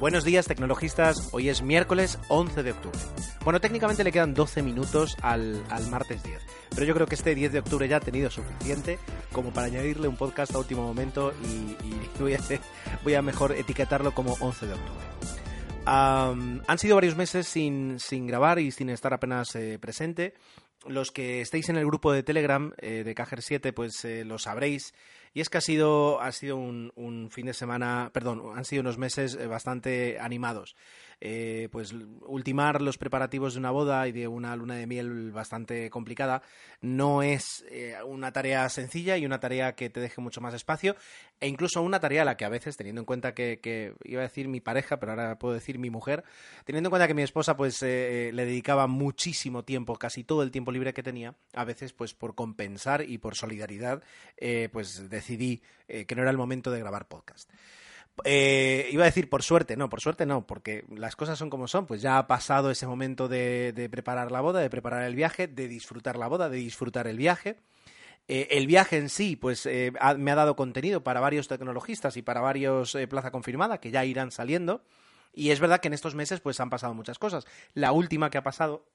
Buenos días, tecnologistas. Hoy es miércoles 11 de octubre. Bueno, técnicamente le quedan 12 minutos al, martes 10, pero yo creo que este 10 de octubre ya ha tenido suficiente como para añadirle un podcast a último momento y, voy, a mejor etiquetarlo como 11 de octubre. han sido varios meses sin, grabar y sin estar apenas eh, presente. Los que estéis en el grupo de Telegram eh, de Cajer 7, pues eh, lo sabréis y es que ha sido, ha sido un, un fin de semana, perdón, han sido unos meses eh, bastante animados. Eh, pues ultimar los preparativos de una boda y de una luna de miel bastante complicada no es eh, una tarea sencilla y una tarea que te deje mucho más espacio e incluso una tarea a la que a veces teniendo en cuenta que, iba a decir mi pareja pero ahora puedo decir mi mujer teniendo en cuenta que mi esposa pues le dedicaba muchísimo tiempo casi todo el tiempo libre que tenía a veces pues por compensar y por solidaridad pues decidí que no era el momento de grabar podcast eh, iba a decir por suerte, no, por suerte no, porque las cosas son como son, pues ya ha pasado ese momento de, preparar la boda, de preparar el viaje, de disfrutar la boda, de disfrutar el viaje. Eh, el viaje en sí, pues eh, me ha dado contenido para varios tecnologistas y para varios Plaza Confirmada que ya irán saliendo. Y es verdad que en estos meses pues han pasado muchas cosas. La última que ha pasado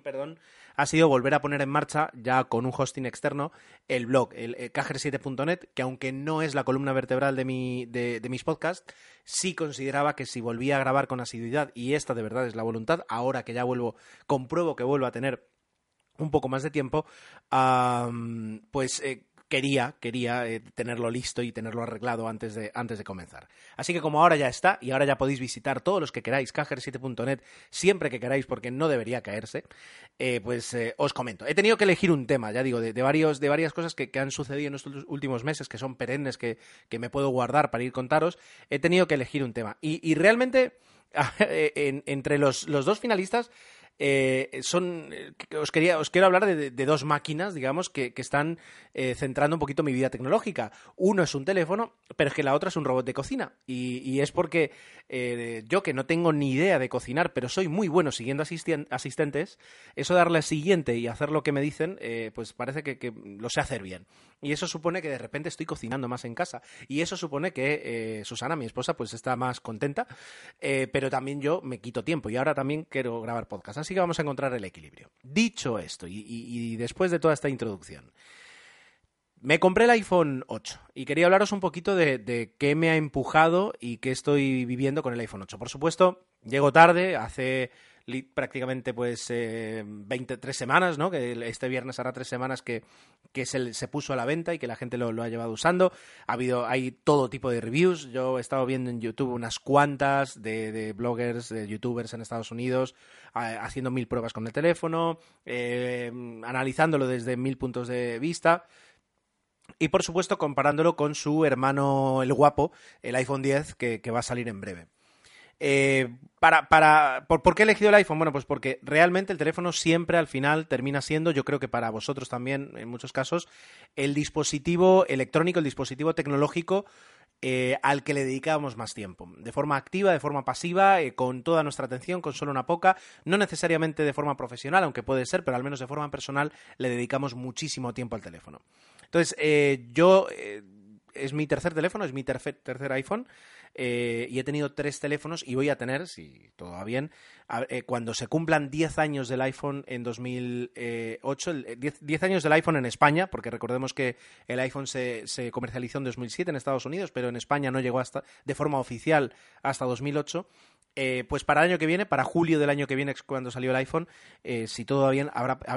perdón, ha sido volver a poner en marcha, ya con un hosting externo, el blog, el, 7net que aunque no es la columna vertebral de, mi, de, mis podcasts, sí consideraba que si volvía a grabar con asiduidad, y esta de verdad es la voluntad, ahora que ya vuelvo, compruebo que vuelvo a tener un poco más de tiempo, pues eh, quería, quería eh, tenerlo listo y tenerlo arreglado antes de, antes de comenzar. Así que como ahora ya está, y ahora ya podéis visitar todos los que queráis, cajer7.net, siempre que queráis, porque no debería caerse, eh, pues eh, os comento. He tenido que elegir un tema, ya digo, de, varios, de varias cosas que, han sucedido en estos últimos meses, que son perennes, que, me puedo guardar para ir contaros. He tenido que elegir un tema. Y, realmente, entre los, los dos finalistas, eh, son eh, os quería os quiero hablar de, dos máquinas digamos que, están eh, centrando un poquito mi vida tecnológica. Uno es un teléfono pero es que la otra es un robot de cocina. Y, es porque yo que no tengo ni idea de cocinar pero soy muy bueno siguiendo asistentes eso darle siguiente y hacer lo que me dicen pues parece que, lo sé hacer bien y eso supone que de repente estoy cocinando más en casa y eso supone que Susana mi esposa pues está más contenta pero también yo me quito tiempo y ahora también quiero grabar podcast así que vamos a encontrar el equilibrio. Dicho esto, y, después de toda esta introducción, me compré el iPhone 8 y quería hablaros un poquito de, qué me ha empujado y qué estoy viviendo con el iPhone 8. Por supuesto, llego tarde, hace prácticamente pues eh, 23 semanas, ¿no? Que este viernes hará tres semanas que, se, puso a la venta y que la gente lo, ha llevado usando. Ha habido, hay todo tipo de reviews. Yo he estado viendo en YouTube unas cuantas de, bloggers, de youtubers en Estados Unidos, haciendo mil pruebas con el teléfono, eh, analizándolo desde mil puntos de vista. Y por supuesto comparándolo con su hermano el guapo, el iPhone 10, que va a salir en breve. Eh, para, para, por, qué he elegido el iPhone? Bueno, pues porque realmente el teléfono siempre al final termina siendo, yo creo que para vosotros también en muchos casos, el dispositivo electrónico, el dispositivo tecnológico eh, al que le dedicamos más tiempo. De forma activa, de forma pasiva, eh, con toda nuestra atención, con solo una poca, no necesariamente de forma profesional, aunque puede ser, pero al menos de forma personal le dedicamos muchísimo tiempo al teléfono. Entonces, yo es mi tercer teléfono, es mi tercer iPhone. Eh, y he tenido tres teléfonos y voy a tener, si todo va bien, cuando se cumplan 10 años del iPhone en 2008, 10, años del iPhone en España, porque recordemos que el iPhone se, se, comercializó en 2007 en Estados Unidos, pero en España no llegó hasta de forma oficial hasta 2008. Eh, pues para el año que viene, para julio del año que viene, cuando salió el iPhone, eh, si todo va bien,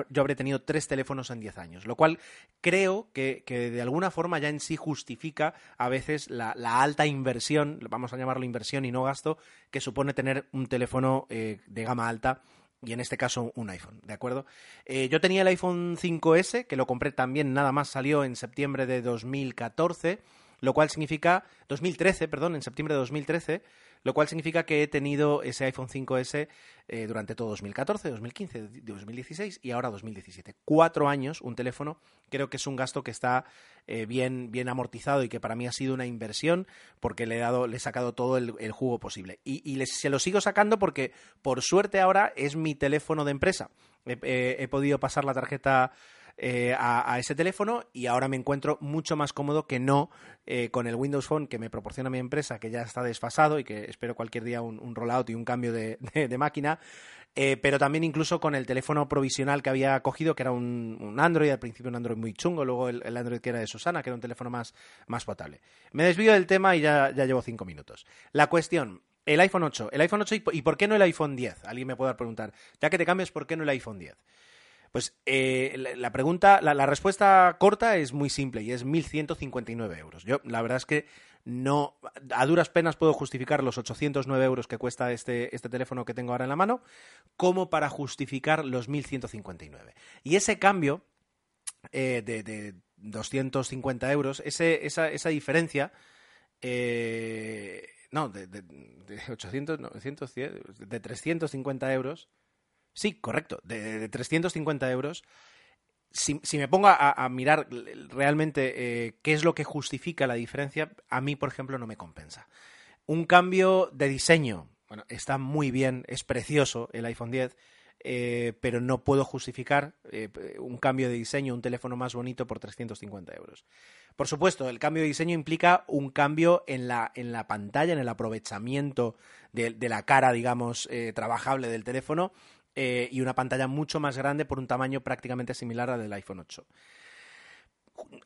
yo habré tenido tres teléfonos en diez años, lo cual creo que, de alguna forma ya en sí justifica a veces la, alta inversión, vamos a llamarlo inversión y no gasto, que supone tener un teléfono eh, de gama alta y en este caso un iPhone, ¿de acuerdo? yo tenía el iPhone 5S, que lo compré también, nada más salió en septiembre de 2014, lo cual significa, 2013, perdón, en septiembre de 2013, lo cual significa que he tenido ese iPhone 5S eh, durante todo 2014, 2015, 2016 y ahora 2017. Cuatro años, un teléfono, creo que es un gasto que está eh, bien, bien amortizado y que para mí ha sido una inversión porque le he, dado, le he sacado todo el, jugo posible. Y, se lo sigo sacando porque, por suerte, ahora es mi teléfono de empresa. he podido pasar la tarjeta eh, a, ese teléfono y ahora me encuentro mucho más cómodo que no eh, con el Windows Phone que me proporciona mi empresa, que ya está desfasado y que espero cualquier día un, rollout y un cambio de, máquina. Eh, pero también incluso con el teléfono provisional que había cogido, que era un, Android, al principio un Android muy chungo, luego el, Android que era de Susana, que era un teléfono más, más potable. Me desvío del tema y ya, ya llevo cinco minutos. La cuestión, el iPhone 8. El iPhone 8 y, por qué no el iPhone 10? Alguien me puede preguntar. Ya que te cambias, ¿por qué no el iPhone 10? Pues eh, la, pregunta, la, respuesta corta es muy simple y es 1.159 euros. Yo, la verdad es que no, a duras penas puedo justificar los 809 euros que cuesta este, este teléfono que tengo ahora en la mano, como para justificar los 1.159. Y ese cambio eh, de, de, 250 euros, ese, esa, esa diferencia, eh, no, de, de, de 800, 900, de 350 euros. Sí, correcto, de, 350 euros. Si, me pongo a, mirar realmente eh, qué es lo que justifica la diferencia, a mí, por ejemplo, no me compensa. Un cambio de diseño, bueno, está muy bien, es precioso el iPhone 10, eh, pero no puedo justificar eh, un cambio de diseño, un teléfono más bonito por 350 euros. Por supuesto, el cambio de diseño implica un cambio en la, en la pantalla, en el aprovechamiento de, la cara, digamos, trabajable del teléfono eh, y una pantalla mucho más grande por un tamaño prácticamente similar al del iPhone 8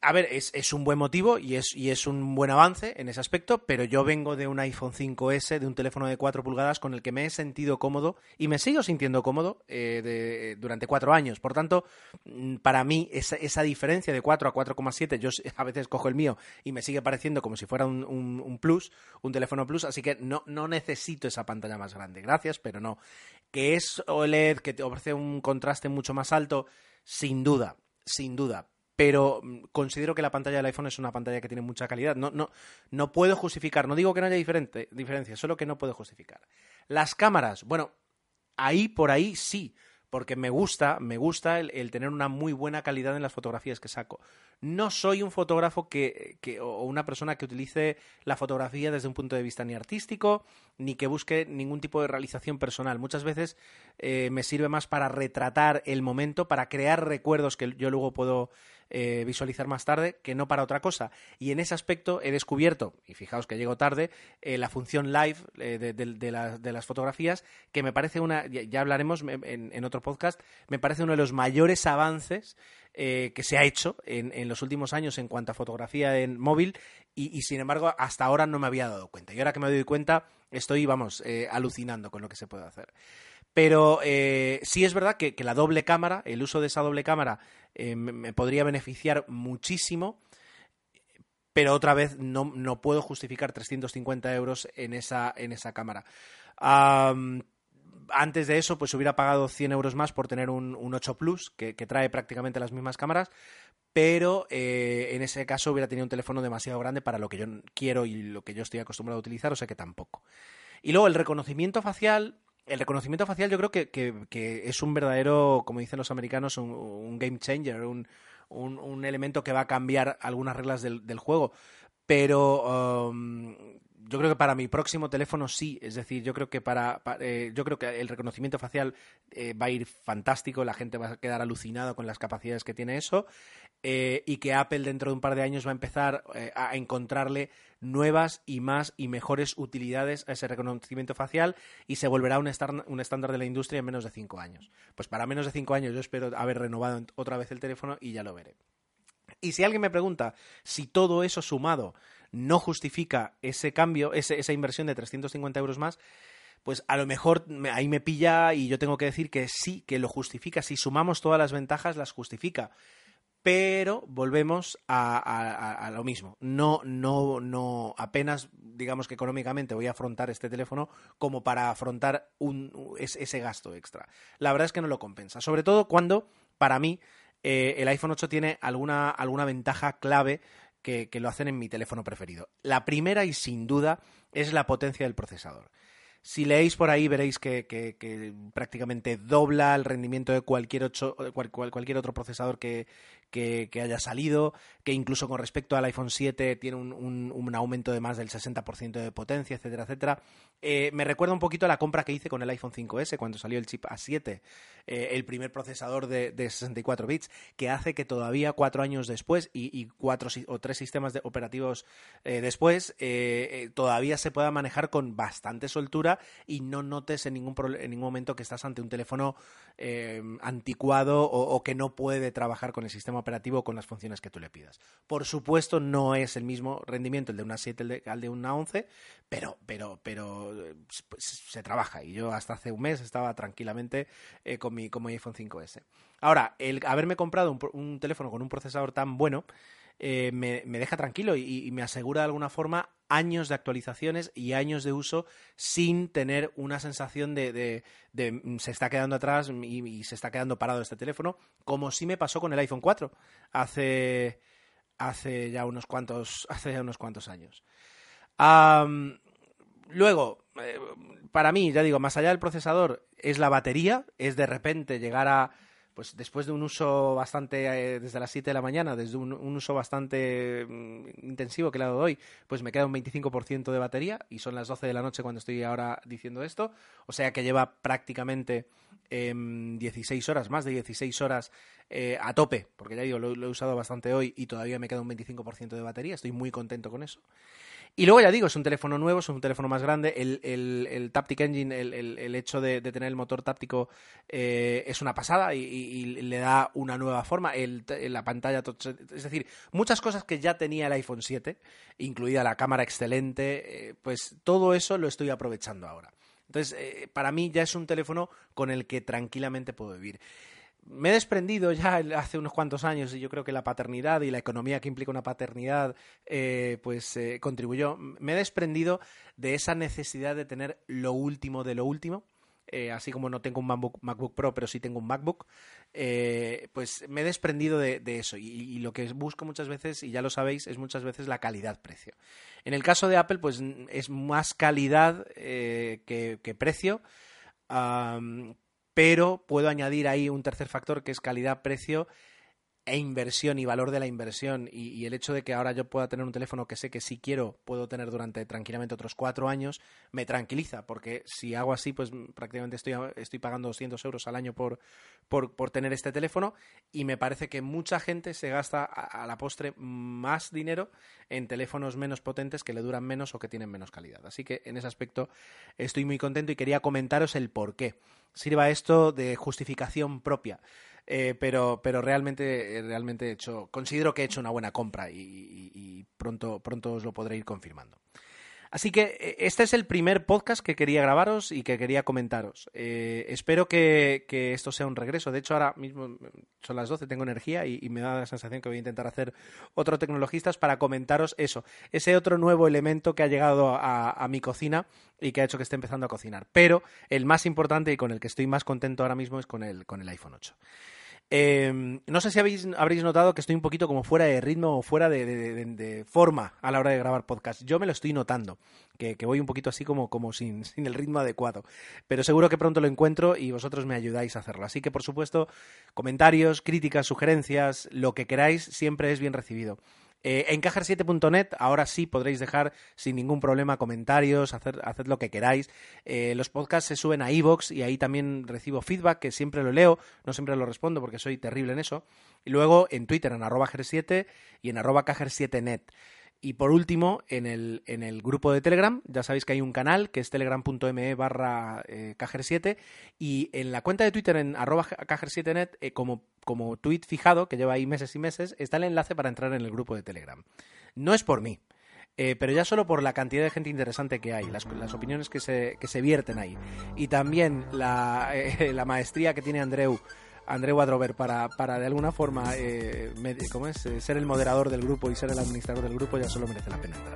a ver, es, un buen motivo y es, y es un buen avance en ese aspecto, pero yo vengo de un iPhone 5S, de un teléfono de 4 pulgadas con el que me he sentido cómodo y me sigo sintiendo cómodo eh, durante cuatro años. Por tanto, mm, para mí esa, diferencia de 4 a 4,7, yo a veces cojo el mío y me sigue pareciendo como si fuera un, un, plus, un teléfono plus, así que no, no necesito esa pantalla más grande. Gracias, pero no. Que es OLED, que te ofrece un contraste mucho más alto, sin duda, sin duda pero mm, considero que la pantalla del iPhone es una pantalla que tiene mucha calidad. No, no, no puedo justificar, no digo que no haya diferente, diferencia, solo que no puedo justificar. Las cámaras, bueno, ahí por ahí sí, porque me gusta, me gusta el, tener una muy buena calidad en las fotografías que saco. No soy un fotógrafo que, o una persona que utilice la fotografía desde un punto de vista ni artístico, ni que busque ningún tipo de realización personal. Muchas veces eh, me sirve más para retratar el momento, para crear recuerdos que yo luego puedo eh, visualizar más tarde que no para otra cosa. Y en ese aspecto he descubierto, y fijaos que llego tarde, eh, la función live eh, de, las fotografías, que me parece una, ya, hablaremos en, otro podcast, me parece uno de los mayores avances que se ha hecho en, los últimos años en cuanto a fotografía en móvil y, sin embargo hasta ahora no me había dado cuenta. Y ahora que me doy cuenta estoy, vamos, alucinando con lo que se puede hacer. Pero sí es verdad que, la doble cámara, el uso de esa doble cámara, eh, me, podría beneficiar muchísimo, pero otra vez no, no puedo justificar 350 euros en esa, en esa cámara. antes de eso, pues hubiera pagado 100 euros más por tener un, 8 Plus, que, trae prácticamente las mismas cámaras, pero eh, en ese caso hubiera tenido un teléfono demasiado grande para lo que yo quiero y lo que yo estoy acostumbrado a utilizar, o sea que tampoco. Y luego el reconocimiento facial, el reconocimiento facial yo creo que, que, es un verdadero, como dicen los americanos, un, game changer, un, un, elemento que va a cambiar algunas reglas del, del juego. Pero um, yo creo que para mi próximo teléfono sí, es decir, yo creo que para, eh, yo creo que el reconocimiento facial eh, va a ir fantástico, la gente va a quedar alucinada con las capacidades que tiene eso eh, y que Apple dentro de un par de años va a empezar a encontrarle nuevas y más y mejores utilidades a ese reconocimiento facial y se volverá un estándar de la industria en menos de cinco años. Pues para menos de cinco años yo espero haber renovado otra vez el teléfono y ya lo veré. Y si alguien me pregunta si todo eso sumado no justifica ese cambio, esa inversión de 350 euros más, pues a lo mejor ahí me pilla y yo tengo que decir que sí, que lo justifica. Si sumamos todas las ventajas, las justifica. Pero volvemos a, lo mismo. No, no, no, apenas, digamos que económicamente voy a afrontar este teléfono como para afrontar ese gasto extra. La verdad es que no lo compensa. Sobre todo cuando, para mí, eh, el iPhone 8 tiene alguna, alguna ventaja clave que, lo hacen en mi teléfono preferido. La primera y sin duda es la potencia del procesador. Si leéis por ahí veréis que, prácticamente dobla el rendimiento de cualquier, cualquier otro procesador que, haya salido, que incluso con respecto al iPhone 7 tiene un, un, aumento de más del 60% de potencia, etcétera, etcétera. Eh, me recuerda un poquito a la compra que hice con el iPhone 5S cuando salió el chip A7, eh, el primer procesador de, 64 bits, que hace que todavía cuatro años después y, cuatro o tres sistemas de operativos eh, después, todavía se pueda manejar con bastante soltura y no notes en ningún, en ningún momento que estás ante un teléfono anticuado o, que no puede trabajar con el sistema operativo con las funciones que tú le pidas. Por supuesto, no es el mismo rendimiento el de una 7 al de una 11, pero, pero, pero pues, se trabaja. Y yo hasta hace un mes estaba tranquilamente eh, con, mi, mi iPhone 5S. Ahora, el haberme comprado un, teléfono con un procesador tan bueno eh, me, deja tranquilo y, me asegura de alguna forma años de actualizaciones y años de uso sin tener una sensación de, mm, se está quedando atrás y, se está quedando parado este teléfono, como sí me pasó con el iPhone 4 hace, hace ya unos cuantos, hace unos cuantos años. luego, eh, para mí, ya digo, más allá del procesador, es la batería, es de repente llegar a pues después de un uso bastante, eh, desde las 7 de la mañana, desde un, uso bastante mm, intensivo que le he dado hoy, pues me queda un 25% de batería y son las 12 de la noche cuando estoy ahora diciendo esto. O sea que lleva prácticamente 16 horas, más de 16 horas eh, a tope, porque ya digo, lo, he usado bastante hoy y todavía me queda un 25% de batería. Estoy muy contento con eso. Y luego ya digo, es un teléfono nuevo, es un teléfono más grande. El, el, Taptic Engine, el, hecho de, tener el motor táctico eh, es una pasada y, le da una nueva forma. la pantalla, es decir, muchas cosas que ya tenía el iPhone 7, incluida la cámara excelente, eh, pues todo eso lo estoy aprovechando ahora. Entonces, eh, para mí ya es un teléfono con el que tranquilamente puedo vivir me he desprendido ya hace unos cuantos años y yo creo que la paternidad y la economía que implica una paternidad eh, pues eh, contribuyó. Me he desprendido de esa necesidad de tener lo último de lo último. Eh, así como no tengo un MacBook, Pro, pero sí tengo un MacBook, pues me he desprendido de, eso. Y, lo que busco muchas veces, y ya lo sabéis, es muchas veces la calidad-precio. En el caso de Apple, pues es más calidad que, precio pero puedo añadir ahí un tercer factor que es calidad-precio e inversión y valor de la inversión y, el hecho de que ahora yo pueda tener un teléfono que sé que si quiero puedo tener durante tranquilamente otros cuatro años me tranquiliza porque si hago así pues prácticamente estoy, estoy pagando 200 euros al año por, por, tener este teléfono y me parece que mucha gente se gasta a, la postre más dinero en teléfonos menos potentes que le duran menos o que tienen menos calidad. Así que en ese aspecto estoy muy contento y quería comentaros el por qué sirva esto de justificación propia eh, pero, pero realmente, eh, realmente he hecho, considero que he hecho una buena compra y, pronto, pronto os lo podré ir confirmando. Así que eh, este es el primer podcast que quería grabaros y que quería comentaros. espero que, esto sea un regreso. De hecho, ahora mismo mm, son las 12, tengo energía y, me da la sensación que voy a intentar hacer otro Tecnologistas para comentaros eso, ese otro nuevo elemento que ha llegado a, mi cocina y que ha hecho que esté empezando a cocinar. Pero el más importante y con el que estoy más contento ahora mismo es con el, con el iPhone 8. Em, no sé si habéis, habréis notado que estoy un poquito como fuera de ritmo o fuera de, forma a la hora de grabar podcast. Yo me lo estoy notando, que, voy un poquito así como, como sin, sin, el ritmo adecuado. Pero seguro que pronto lo encuentro y vosotros me ayudáis a hacerlo. Así que, por supuesto, comentarios, críticas, sugerencias, lo que queráis, siempre es bien recibido. Eh, en cajer7.net ahora sí podréis dejar sin ningún problema comentarios, hacer, haced lo que queráis. Eh, los podcasts se suben a iVoox y ahí también recibo feedback, que siempre lo leo, no siempre lo respondo porque soy terrible en eso. Y luego en Twitter en arroba 7 y en arroba cajer7net. Y por último, en el, en el grupo de Telegram, ya sabéis que hay un canal que es telegram.me barra eh, cajer7 y en la cuenta de Twitter en arroba cajer7net, eh, como, como tweet fijado, que lleva ahí meses y meses, está el enlace para entrar en el grupo de Telegram. No es por mí, eh, pero ya solo por la cantidad de gente interesante que hay, las, las opiniones que se, que se vierten ahí y también la, la maestría que tiene Andreu André Wadrover para, para de alguna forma eh, ¿cómo es? Eh, ser el moderador del grupo y ser el administrador del grupo ya solo merece la pena entrar.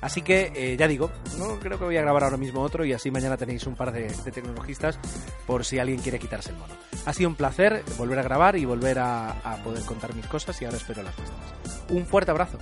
Así que eh, ya digo, no creo que voy a grabar ahora mismo otro y así mañana tenéis un par de, tecnologistas por si alguien quiere quitarse el mono. Ha sido un placer volver a grabar y volver a, a poder contar mis cosas y ahora espero las vuestras. Un fuerte abrazo.